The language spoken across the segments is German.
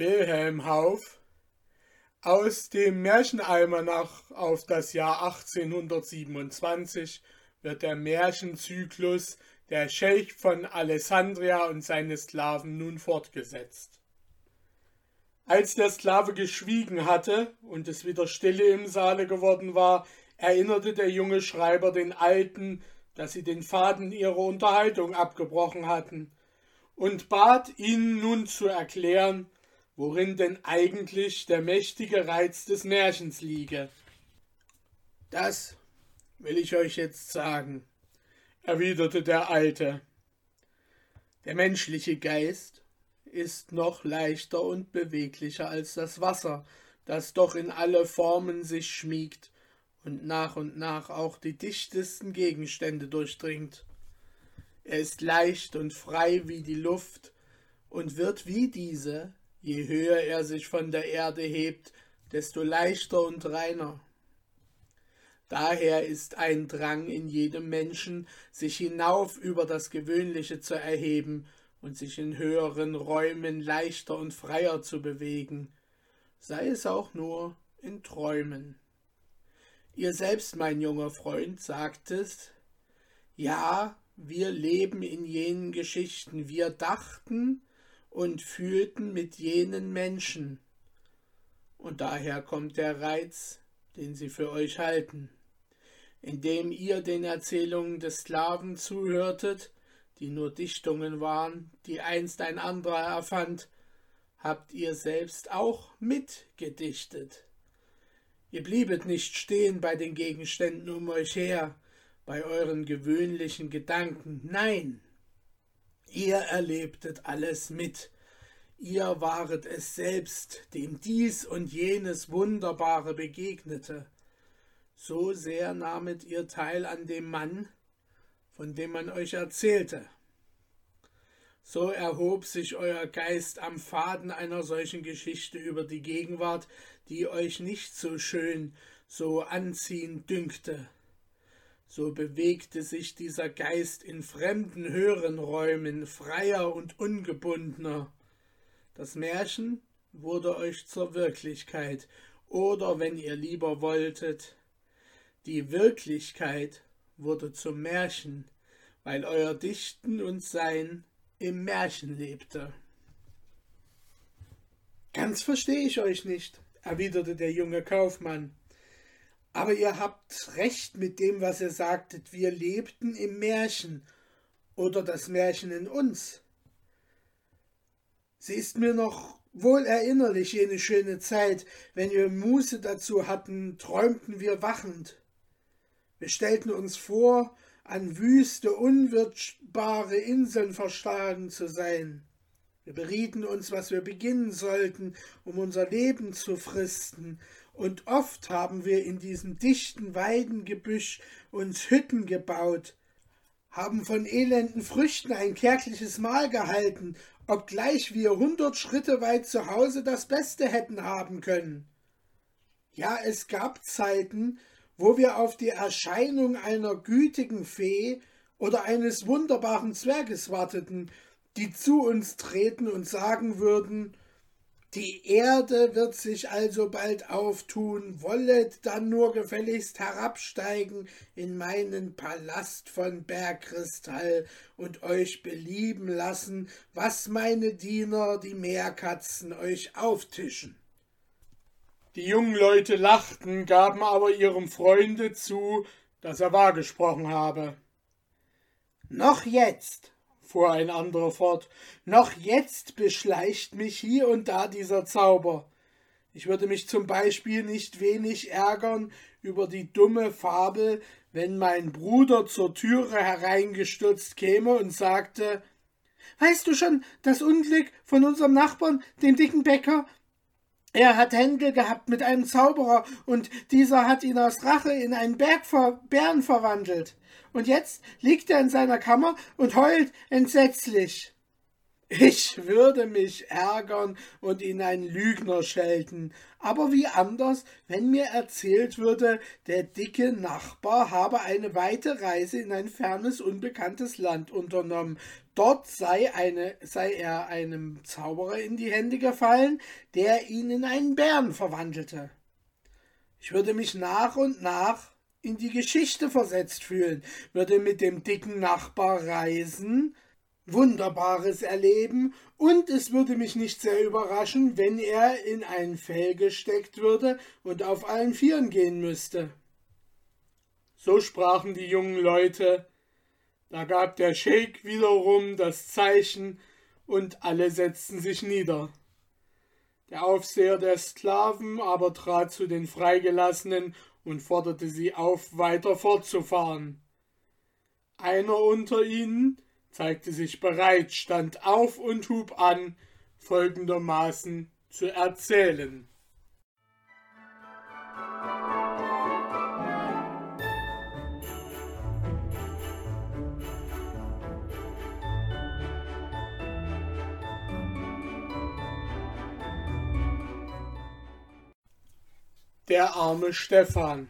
Wilhelm Hauff aus dem Märchenalmanach auf das Jahr 1827 wird der Märchenzyklus Der Schelch von Alessandria und seine Sklaven nun fortgesetzt. Als der Sklave geschwiegen hatte und es wieder stille im Saale geworden war, erinnerte der junge Schreiber den Alten, dass sie den Faden ihrer Unterhaltung abgebrochen hatten, und bat ihnen nun zu erklären, worin denn eigentlich der mächtige Reiz des Märchens liege. Das will ich euch jetzt sagen, erwiderte der Alte. Der menschliche Geist ist noch leichter und beweglicher als das Wasser, das doch in alle Formen sich schmiegt und nach und nach auch die dichtesten Gegenstände durchdringt. Er ist leicht und frei wie die Luft und wird wie diese Je höher er sich von der Erde hebt, desto leichter und reiner. Daher ist ein Drang in jedem Menschen, sich hinauf über das Gewöhnliche zu erheben und sich in höheren Räumen leichter und freier zu bewegen, sei es auch nur in Träumen. Ihr selbst, mein junger Freund, sagtest, ja, wir leben in jenen Geschichten, wir dachten, und fühlten mit jenen Menschen. Und daher kommt der Reiz, den sie für euch halten. Indem ihr den Erzählungen des Sklaven zuhörtet, die nur Dichtungen waren, die einst ein anderer erfand, habt ihr selbst auch mitgedichtet. Ihr bliebet nicht stehen bei den Gegenständen um euch her, bei euren gewöhnlichen Gedanken, nein, Ihr erlebtet alles mit. Ihr waret es selbst, dem dies und jenes Wunderbare begegnete. So sehr nahmet ihr teil an dem Mann, von dem man euch erzählte. So erhob sich euer Geist am Faden einer solchen Geschichte über die Gegenwart, die euch nicht so schön, so anziehend dünkte so bewegte sich dieser Geist in fremden höheren Räumen, freier und ungebundener. Das Märchen wurde euch zur Wirklichkeit, oder wenn ihr lieber wolltet, die Wirklichkeit wurde zum Märchen, weil euer Dichten und Sein im Märchen lebte. Ganz verstehe ich euch nicht, erwiderte der junge Kaufmann. Aber ihr habt recht mit dem, was ihr sagtet. Wir lebten im Märchen oder das Märchen in uns. Sie ist mir noch wohl erinnerlich, jene schöne Zeit, wenn wir Muße dazu hatten, träumten wir wachend. Wir stellten uns vor, an wüste, unwirtbare Inseln verschlagen zu sein. Wir berieten uns, was wir beginnen sollten, um unser Leben zu fristen, und oft haben wir in diesem dichten Weidengebüsch uns Hütten gebaut, haben von elenden Früchten ein kärgliches Mahl gehalten, obgleich wir hundert Schritte weit zu Hause das Beste hätten haben können. Ja, es gab Zeiten, wo wir auf die Erscheinung einer gütigen Fee oder eines wunderbaren Zwerges warteten, die zu uns treten und sagen würden, die Erde wird sich also bald auftun, wollet dann nur gefälligst herabsteigen in meinen Palast von Bergkristall und euch belieben lassen, was meine Diener, die Meerkatzen, euch auftischen. Die jungen Leute lachten, gaben aber ihrem Freunde zu, dass er wahr gesprochen habe. Noch jetzt, fuhr ein anderer fort, noch jetzt beschleicht mich hier und da dieser Zauber. Ich würde mich zum Beispiel nicht wenig ärgern über die dumme Fabel, wenn mein Bruder zur Türe hereingestürzt käme und sagte Weißt du schon das Unglück von unserem Nachbarn, dem dicken Bäcker? Er hat Händel gehabt mit einem Zauberer, und dieser hat ihn aus Rache in einen Bergbären verwandelt und jetzt liegt er in seiner Kammer und heult entsetzlich. Ich würde mich ärgern und ihn einen Lügner schelten. Aber wie anders, wenn mir erzählt würde, der dicke Nachbar habe eine weite Reise in ein fernes, unbekanntes Land unternommen. Dort sei, eine, sei er einem Zauberer in die Hände gefallen, der ihn in einen Bären verwandelte. Ich würde mich nach und nach in die Geschichte versetzt fühlen, würde mit dem dicken Nachbar reisen, Wunderbares erleben und es würde mich nicht sehr überraschen, wenn er in ein Fell gesteckt würde und auf allen Vieren gehen müsste. So sprachen die jungen Leute. Da gab der Scheik wiederum das Zeichen und alle setzten sich nieder. Der Aufseher der Sklaven aber trat zu den Freigelassenen und forderte sie auf, weiter fortzufahren. Einer unter ihnen, zeigte sich bereit, stand auf und hub an, folgendermaßen zu erzählen. Der arme Stefan.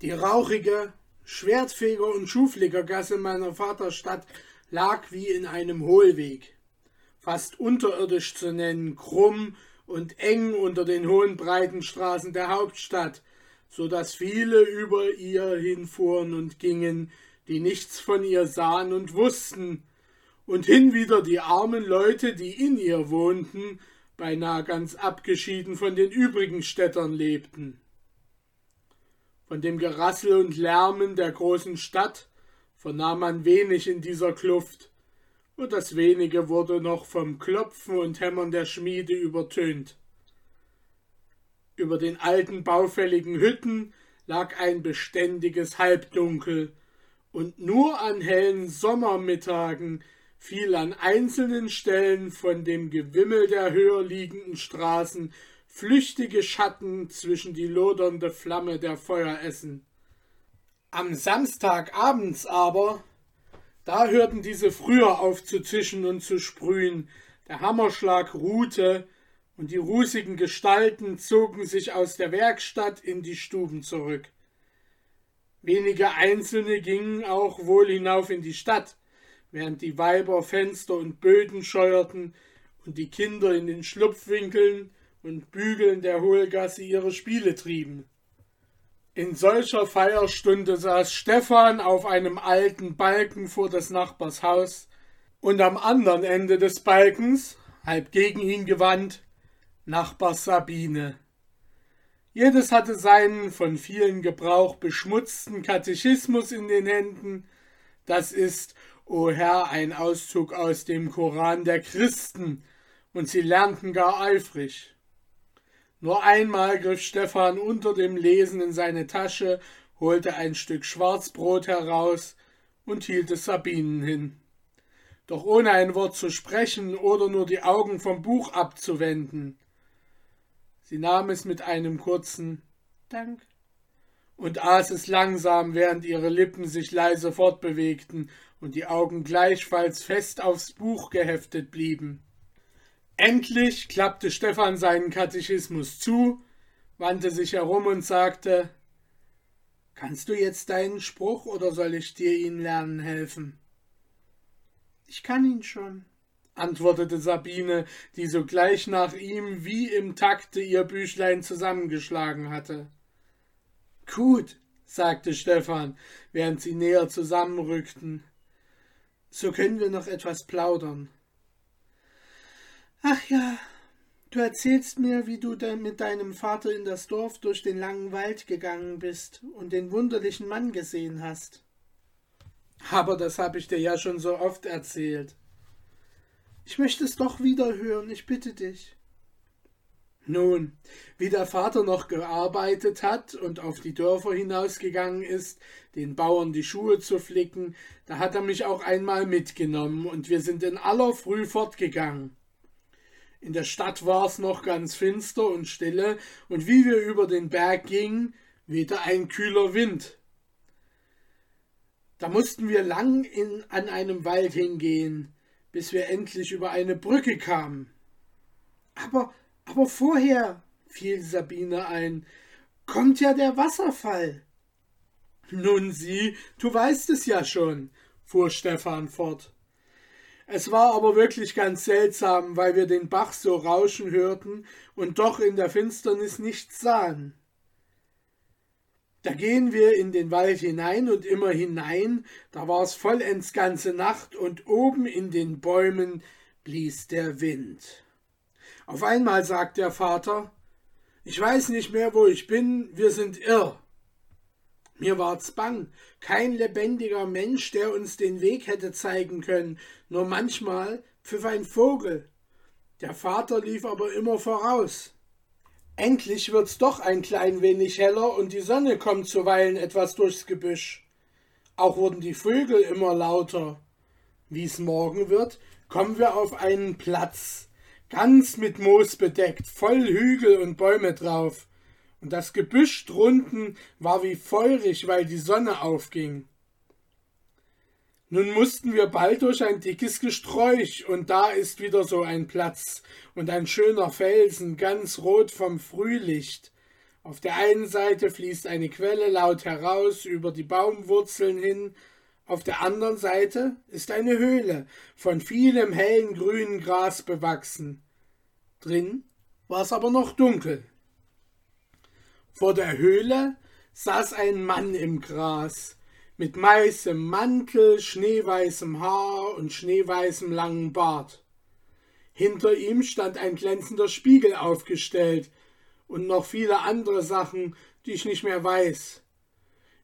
Die rauchige, Schwertfeger und Schuhflickergasse meiner Vaterstadt lag wie in einem Hohlweg, fast unterirdisch zu nennen, krumm und eng unter den hohen breiten Straßen der Hauptstadt, so dass viele über ihr hinfuhren und gingen, die nichts von ihr sahen und wussten, und hinwieder die armen Leute, die in ihr wohnten, beinahe ganz abgeschieden von den übrigen Städtern lebten. Von dem Gerassel und Lärmen der großen Stadt vernahm man wenig in dieser Kluft, und das wenige wurde noch vom Klopfen und Hämmern der Schmiede übertönt. Über den alten baufälligen Hütten lag ein beständiges Halbdunkel, und nur an hellen Sommermittagen fiel an einzelnen Stellen von dem Gewimmel der höher liegenden Straßen flüchtige Schatten zwischen die lodernde Flamme der Feueressen. Am Samstagabends aber, da hörten diese früher auf zu zischen und zu sprühen, der Hammerschlag ruhte, und die rußigen Gestalten zogen sich aus der Werkstatt in die Stuben zurück. Wenige Einzelne gingen auch wohl hinauf in die Stadt, während die Weiber Fenster und Böden scheuerten und die Kinder in den Schlupfwinkeln und Bügeln der Hohlgasse ihre Spiele trieben. In solcher Feierstunde saß Stefan auf einem alten Balken vor des Nachbars Haus, und am anderen Ende des Balkens, halb gegen ihn gewandt, Nachbar Sabine. Jedes hatte seinen von vielen Gebrauch beschmutzten Katechismus in den Händen. Das ist, o Herr, ein Auszug aus dem Koran der Christen, und sie lernten gar eifrig. Nur einmal griff Stefan unter dem Lesen in seine Tasche, holte ein Stück Schwarzbrot heraus und hielt es Sabinen hin. Doch ohne ein Wort zu sprechen oder nur die Augen vom Buch abzuwenden. Sie nahm es mit einem kurzen Dank und aß es langsam, während ihre Lippen sich leise fortbewegten und die Augen gleichfalls fest aufs Buch geheftet blieben. Endlich klappte Stefan seinen Katechismus zu, wandte sich herum und sagte Kannst du jetzt deinen Spruch oder soll ich dir ihn lernen helfen? Ich kann ihn schon, antwortete Sabine, die sogleich nach ihm wie im Takte ihr Büchlein zusammengeschlagen hatte. Gut, sagte Stefan, während sie näher zusammenrückten. So können wir noch etwas plaudern. Ach ja, du erzählst mir, wie du mit deinem Vater in das Dorf durch den langen Wald gegangen bist und den wunderlichen Mann gesehen hast. Aber das habe ich dir ja schon so oft erzählt. Ich möchte es doch wieder hören, ich bitte dich. Nun, wie der Vater noch gearbeitet hat und auf die Dörfer hinausgegangen ist, den Bauern die Schuhe zu flicken, da hat er mich auch einmal mitgenommen und wir sind in aller Früh fortgegangen. In der Stadt war es noch ganz finster und stille, und wie wir über den Berg gingen, wehte ein kühler Wind. Da mussten wir lang in, an einem Wald hingehen, bis wir endlich über eine Brücke kamen. Aber, aber vorher, fiel Sabine ein, kommt ja der Wasserfall. Nun sieh, du weißt es ja schon, fuhr Stefan fort. Es war aber wirklich ganz seltsam, weil wir den Bach so rauschen hörten und doch in der Finsternis nichts sahen. Da gehen wir in den Wald hinein und immer hinein, da war's vollends ganze Nacht und oben in den Bäumen blies der Wind. Auf einmal sagt der Vater, ich weiß nicht mehr, wo ich bin, wir sind irr. Mir ward's bang, kein lebendiger Mensch, der uns den Weg hätte zeigen können, nur manchmal pfiff ein Vogel. Der Vater lief aber immer voraus. Endlich wird's doch ein klein wenig heller und die Sonne kommt zuweilen etwas durchs Gebüsch. Auch wurden die Vögel immer lauter. Wie's morgen wird, kommen wir auf einen Platz, ganz mit Moos bedeckt, voll Hügel und Bäume drauf. Und das Gebüsch drunten war wie feurig, weil die Sonne aufging. Nun mussten wir bald durch ein dickes Gesträuch, und da ist wieder so ein Platz und ein schöner Felsen, ganz rot vom Frühlicht. Auf der einen Seite fließt eine Quelle laut heraus über die Baumwurzeln hin, auf der anderen Seite ist eine Höhle, von vielem hellen grünen Gras bewachsen. Drin war es aber noch dunkel. Vor der Höhle saß ein Mann im Gras, mit weißem Mantel, schneeweißem Haar und schneeweißem langen Bart. Hinter ihm stand ein glänzender Spiegel aufgestellt und noch viele andere Sachen, die ich nicht mehr weiß.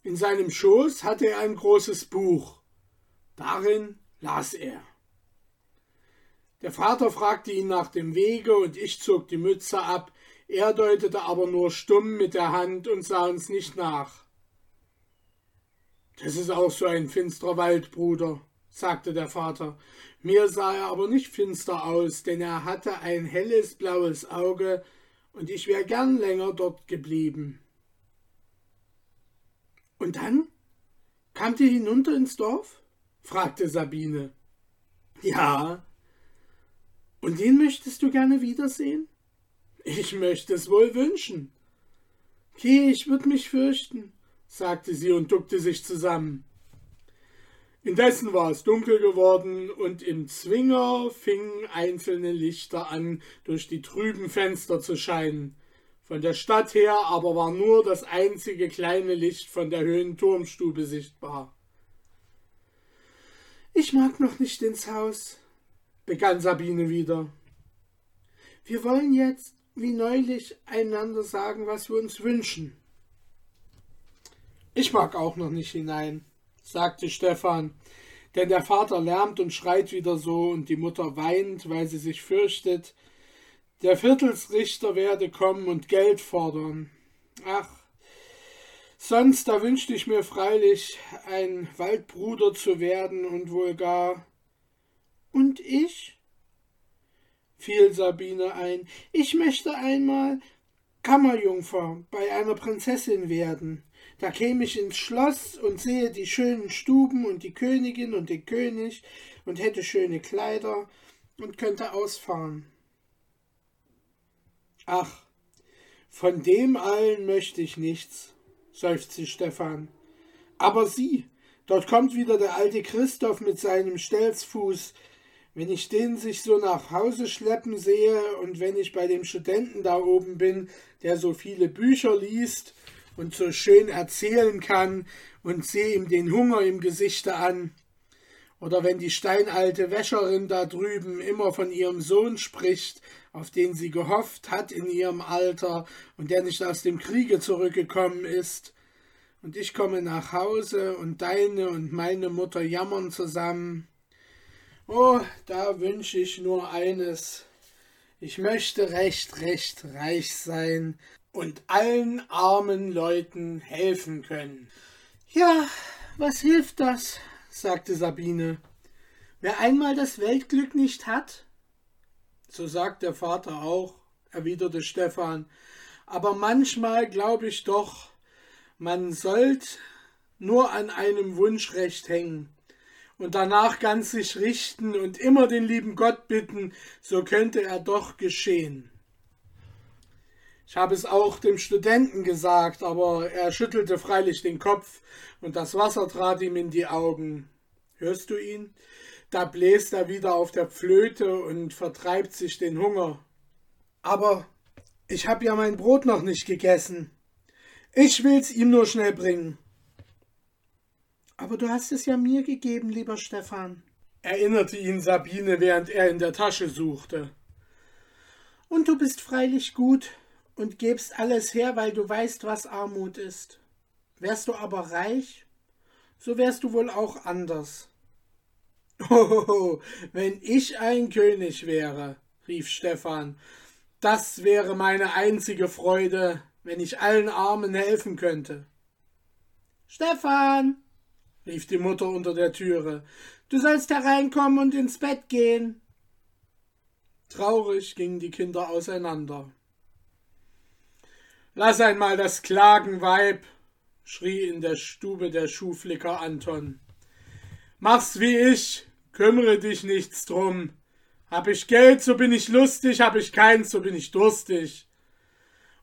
In seinem Schoß hatte er ein großes Buch. Darin las er. Der Vater fragte ihn nach dem Wege und ich zog die Mütze ab, er deutete aber nur stumm mit der Hand und sah uns nicht nach. Das ist auch so ein finsterer Wald, Bruder, sagte der Vater. Mir sah er aber nicht finster aus, denn er hatte ein helles blaues Auge, und ich wäre gern länger dort geblieben. Und dann? Kamt ihr hinunter ins Dorf? fragte Sabine. Ja. Und den möchtest du gerne wiedersehen? Ich möchte es wohl wünschen. Geh, ich würd mich fürchten sagte sie und duckte sich zusammen. Indessen war es dunkel geworden und im Zwinger fingen einzelne Lichter an, durch die trüben Fenster zu scheinen. Von der Stadt her aber war nur das einzige kleine Licht von der Höhenturmstube sichtbar. Ich mag noch nicht ins Haus, begann Sabine wieder. Wir wollen jetzt, wie neulich, einander sagen, was wir uns wünschen. Ich mag auch noch nicht hinein, sagte Stefan, denn der Vater lärmt und schreit wieder so und die Mutter weint, weil sie sich fürchtet, der Viertelsrichter werde kommen und Geld fordern. Ach, sonst da wünschte ich mir freilich, ein Waldbruder zu werden und wohl gar. Und ich? Fiel Sabine ein. Ich möchte einmal Kammerjungfer bei einer Prinzessin werden. Da käme ich ins Schloss und sehe die schönen Stuben und die Königin und den König und hätte schöne Kleider und könnte ausfahren. Ach, von dem allen möchte ich nichts, seufzte Stefan. Aber sieh, dort kommt wieder der alte Christoph mit seinem Stelzfuß. Wenn ich den sich so nach Hause schleppen sehe und wenn ich bei dem Studenten da oben bin, der so viele Bücher liest und so schön erzählen kann und sehe ihm den Hunger im Gesichte an. Oder wenn die steinalte Wäscherin da drüben immer von ihrem Sohn spricht, auf den sie gehofft hat in ihrem Alter und der nicht aus dem Kriege zurückgekommen ist. Und ich komme nach Hause und deine und meine Mutter jammern zusammen. Oh, da wünsche ich nur eines. Ich möchte recht, recht reich sein und allen armen Leuten helfen können. Ja, was hilft das? sagte Sabine. Wer einmal das Weltglück nicht hat? So sagt der Vater auch, erwiderte Stefan. Aber manchmal glaube ich doch, man sollt nur an einem Wunschrecht hängen. Und danach ganz sich richten und immer den lieben Gott bitten, so könnte er doch geschehen. Ich habe es auch dem Studenten gesagt, aber er schüttelte freilich den Kopf und das Wasser trat ihm in die Augen. Hörst du ihn? Da bläst er wieder auf der Flöte und vertreibt sich den Hunger. Aber ich hab ja mein Brot noch nicht gegessen. Ich will's ihm nur schnell bringen. Aber du hast es ja mir gegeben, lieber Stefan, erinnerte ihn Sabine, während er in der Tasche suchte. Und du bist freilich gut und gebst alles her, weil du weißt, was Armut ist. Wärst du aber reich, so wärst du wohl auch anders. Oh, wenn ich ein König wäre, rief Stefan, das wäre meine einzige Freude, wenn ich allen Armen helfen könnte. Stefan, rief die Mutter unter der Türe, du sollst hereinkommen und ins Bett gehen. Traurig gingen die Kinder auseinander. Lass einmal das Klagen, Weib, schrie in der Stube der Schuhflicker Anton. Mach's wie ich, Kümmere dich nichts drum. Hab ich Geld, so bin ich lustig, hab ich keins, so bin ich durstig.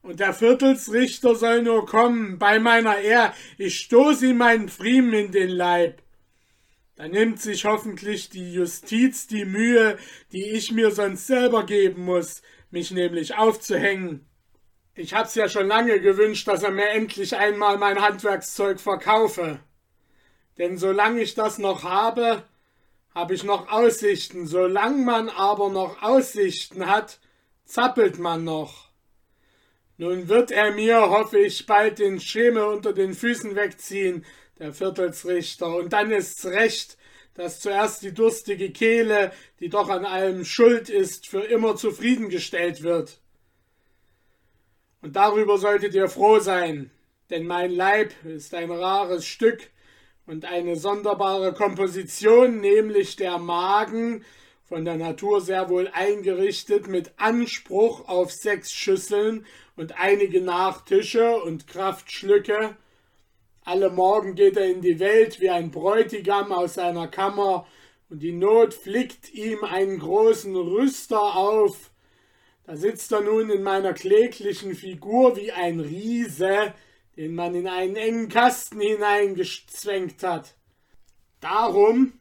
Und der Viertelsrichter soll nur kommen, bei meiner Ehr, ich stoß ihm meinen Friemen in den Leib. Da nimmt sich hoffentlich die Justiz die Mühe, die ich mir sonst selber geben muss, mich nämlich aufzuhängen. Ich hab's ja schon lange gewünscht, dass er mir endlich einmal mein Handwerkszeug verkaufe. Denn solange ich das noch habe, habe ich noch Aussichten. Solange man aber noch Aussichten hat, zappelt man noch. Nun wird er mir, hoffe ich, bald den Schemel unter den Füßen wegziehen, der Viertelsrichter, und dann ist's recht, dass zuerst die durstige Kehle, die doch an allem schuld ist, für immer zufriedengestellt wird. Und darüber solltet ihr froh sein, denn mein Leib ist ein rares Stück, und eine sonderbare Komposition, nämlich der Magen, von der Natur sehr wohl eingerichtet, mit Anspruch auf sechs Schüsseln und einige Nachtische und Kraftschlücke. Alle Morgen geht er in die Welt wie ein Bräutigam aus seiner Kammer, und die Not flickt ihm einen großen Rüster auf. Da sitzt er nun in meiner kläglichen Figur wie ein Riese, den man in einen engen Kasten hineingezwängt hat. Darum,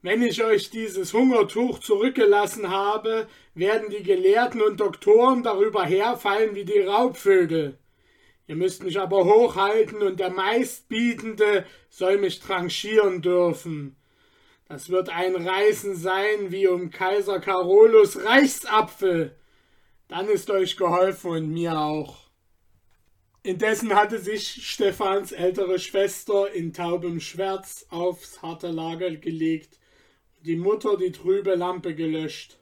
wenn ich euch dieses Hungertuch zurückgelassen habe, werden die Gelehrten und Doktoren darüber herfallen wie die Raubvögel. Ihr müsst mich aber hochhalten und der Meistbietende soll mich tranchieren dürfen. Das wird ein Reißen sein wie um Kaiser Carolus Reichsapfel. Dann ist euch geholfen und mir auch. Indessen hatte sich Stephans ältere Schwester in taubem Schwärz aufs harte Lager gelegt die Mutter die trübe Lampe gelöscht.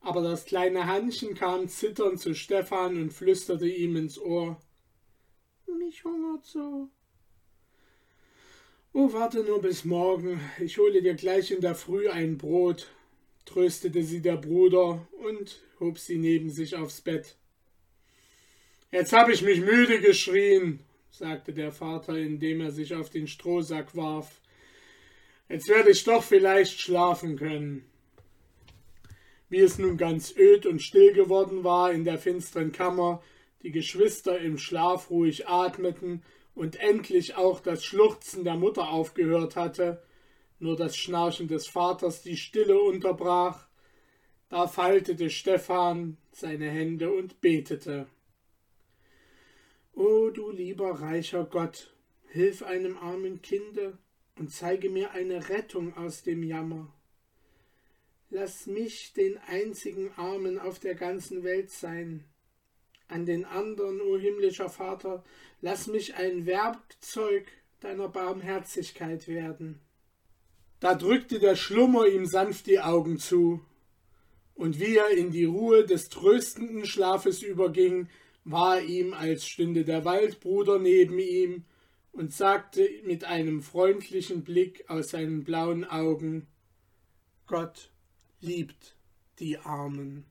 Aber das kleine Hannchen kam zitternd zu Stephan und flüsterte ihm ins Ohr. Mich hungert so. Oh, warte nur bis morgen. Ich hole dir gleich in der Früh ein Brot, tröstete sie der Bruder und hob sie neben sich aufs Bett. Jetzt hab ich mich müde geschrien, sagte der Vater, indem er sich auf den Strohsack warf. Jetzt werde ich doch vielleicht schlafen können. Wie es nun ganz öd und still geworden war in der finsteren Kammer, die Geschwister im Schlaf ruhig atmeten und endlich auch das Schluchzen der Mutter aufgehört hatte, nur das Schnarchen des Vaters die Stille unterbrach, da faltete Stephan seine Hände und betete. O du lieber reicher Gott, hilf einem armen Kinde und zeige mir eine Rettung aus dem Jammer. Lass mich den einzigen Armen auf der ganzen Welt sein. An den anderen, o himmlischer Vater, lass mich ein Werkzeug deiner Barmherzigkeit werden. Da drückte der Schlummer ihm sanft die Augen zu, und wie er in die Ruhe des tröstenden Schlafes überging, war ihm, als stünde der Waldbruder neben ihm und sagte mit einem freundlichen Blick aus seinen blauen Augen Gott liebt die Armen.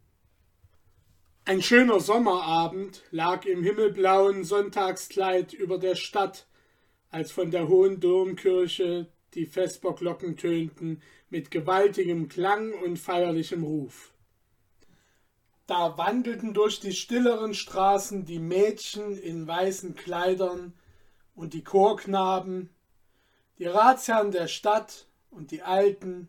Ein schöner Sommerabend lag im himmelblauen Sonntagskleid über der Stadt, als von der hohen Domkirche die Vesperglocken tönten mit gewaltigem Klang und feierlichem Ruf. Da wandelten durch die stilleren Straßen die Mädchen in weißen Kleidern und die Chorknaben, die Ratsherren der Stadt und die Alten,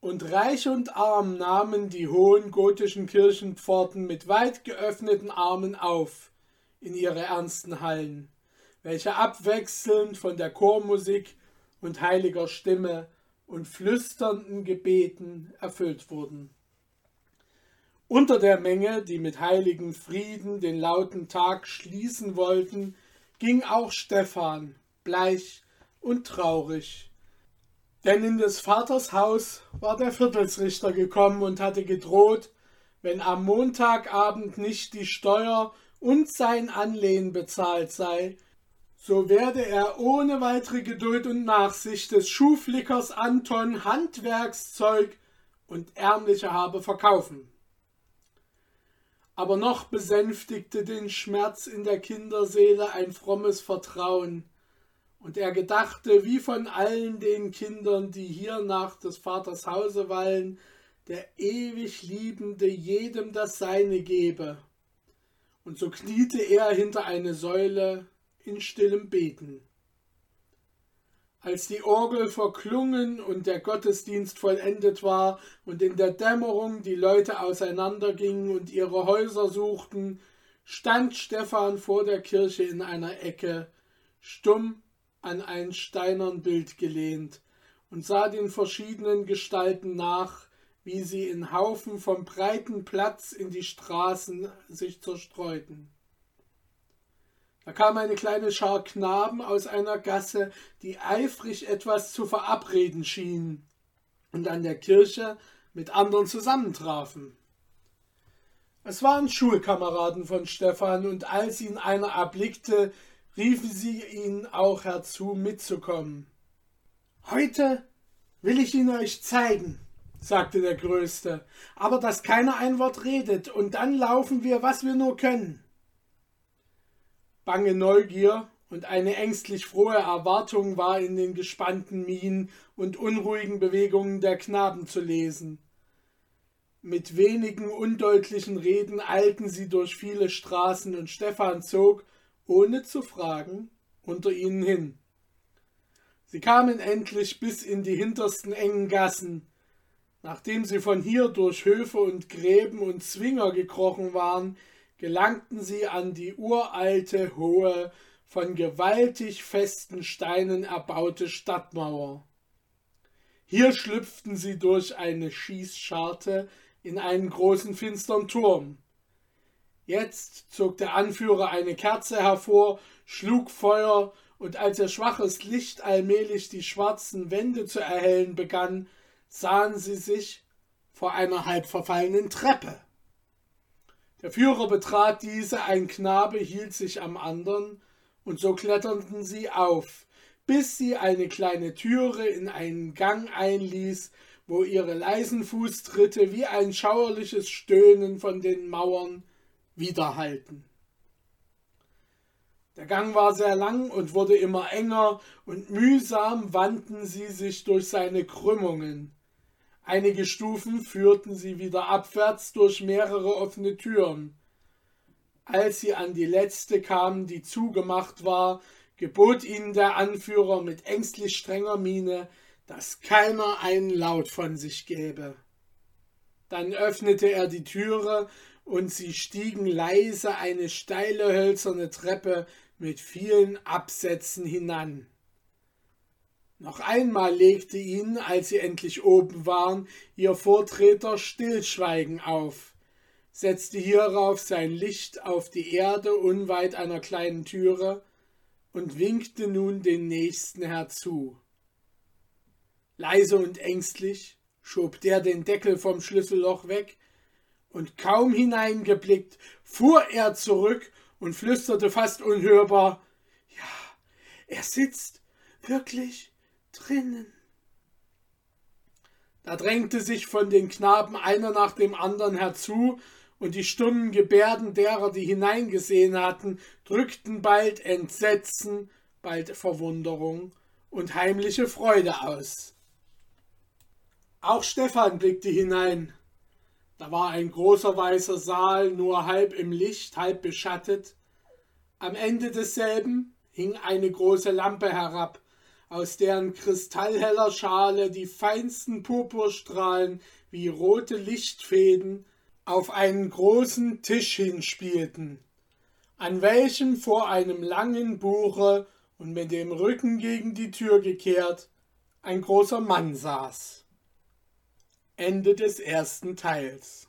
und reich und arm nahmen die hohen gotischen Kirchenpforten mit weit geöffneten Armen auf in ihre ernsten Hallen, welche abwechselnd von der Chormusik und heiliger Stimme und flüsternden Gebeten erfüllt wurden. Unter der Menge, die mit heiligem Frieden den lauten Tag schließen wollten, ging auch Stephan, bleich und traurig, denn in des Vaters Haus war der Viertelsrichter gekommen und hatte gedroht, wenn am Montagabend nicht die Steuer und sein Anlehen bezahlt sei, so werde er ohne weitere Geduld und Nachsicht des Schuhflickers Anton Handwerkszeug und ärmliche Habe verkaufen. Aber noch besänftigte den Schmerz in der Kinderseele ein frommes Vertrauen, und er gedachte, wie von allen den Kindern, die hier nach des Vaters Hause wallen, der ewig Liebende jedem das Seine gebe. Und so kniete er hinter eine Säule in stillem Beten. Als die Orgel verklungen und der Gottesdienst vollendet war und in der Dämmerung die Leute auseinandergingen und ihre Häuser suchten, stand Stephan vor der Kirche in einer Ecke, stumm an ein steinern Bild gelehnt und sah den verschiedenen Gestalten nach, wie sie in Haufen vom breiten Platz in die Straßen sich zerstreuten. Da kam eine kleine Schar Knaben aus einer Gasse, die eifrig etwas zu verabreden schienen und an der Kirche mit anderen zusammentrafen. Es waren Schulkameraden von Stefan, und als ihn einer erblickte, riefen sie ihn auch herzu, mitzukommen. Heute will ich ihn euch zeigen, sagte der Größte, aber dass keiner ein Wort redet, und dann laufen wir, was wir nur können. Bange Neugier und eine ängstlich frohe Erwartung war in den gespannten Mienen und unruhigen Bewegungen der Knaben zu lesen. Mit wenigen undeutlichen Reden eilten sie durch viele Straßen, und Stefan zog, ohne zu fragen, unter ihnen hin. Sie kamen endlich bis in die hintersten engen Gassen. Nachdem sie von hier durch Höfe und Gräben und Zwinger gekrochen waren, gelangten sie an die uralte, hohe, von gewaltig festen Steinen erbaute Stadtmauer. Hier schlüpften sie durch eine Schießscharte in einen großen finstern Turm. Jetzt zog der Anführer eine Kerze hervor, schlug Feuer, und als ihr schwaches Licht allmählich die schwarzen Wände zu erhellen begann, sahen sie sich vor einer halb verfallenen Treppe. Der Führer betrat diese, ein Knabe hielt sich am andern, und so kletterten sie auf, bis sie eine kleine Türe in einen Gang einließ, wo ihre leisen Fußtritte wie ein schauerliches Stöhnen von den Mauern widerhalten. Der Gang war sehr lang und wurde immer enger, und mühsam wandten sie sich durch seine Krümmungen. Einige Stufen führten sie wieder abwärts durch mehrere offene Türen. Als sie an die letzte kamen, die zugemacht war, gebot ihnen der Anführer mit ängstlich strenger Miene, dass keiner einen Laut von sich gäbe. Dann öffnete er die Türe und sie stiegen leise eine steile hölzerne Treppe mit vielen Absätzen hinan. Noch einmal legte ihnen, als sie endlich oben waren, ihr Vortreter Stillschweigen auf, setzte hierauf sein Licht auf die Erde unweit einer kleinen Türe und winkte nun den Nächsten herzu. Leise und ängstlich schob der den Deckel vom Schlüsselloch weg, und kaum hineingeblickt, fuhr er zurück und flüsterte fast unhörbar Ja, er sitzt wirklich drinnen. Da drängte sich von den Knaben einer nach dem anderen herzu, und die stummen Gebärden derer, die hineingesehen hatten, drückten bald Entsetzen, bald Verwunderung und heimliche Freude aus. Auch Stefan blickte hinein. Da war ein großer weißer Saal, nur halb im Licht, halb beschattet. Am Ende desselben hing eine große Lampe herab, aus deren kristallheller Schale die feinsten Purpurstrahlen wie rote Lichtfäden auf einen großen Tisch hinspielten, an welchem vor einem langen Buche und mit dem Rücken gegen die Tür gekehrt ein großer Mann saß. Ende des ersten Teils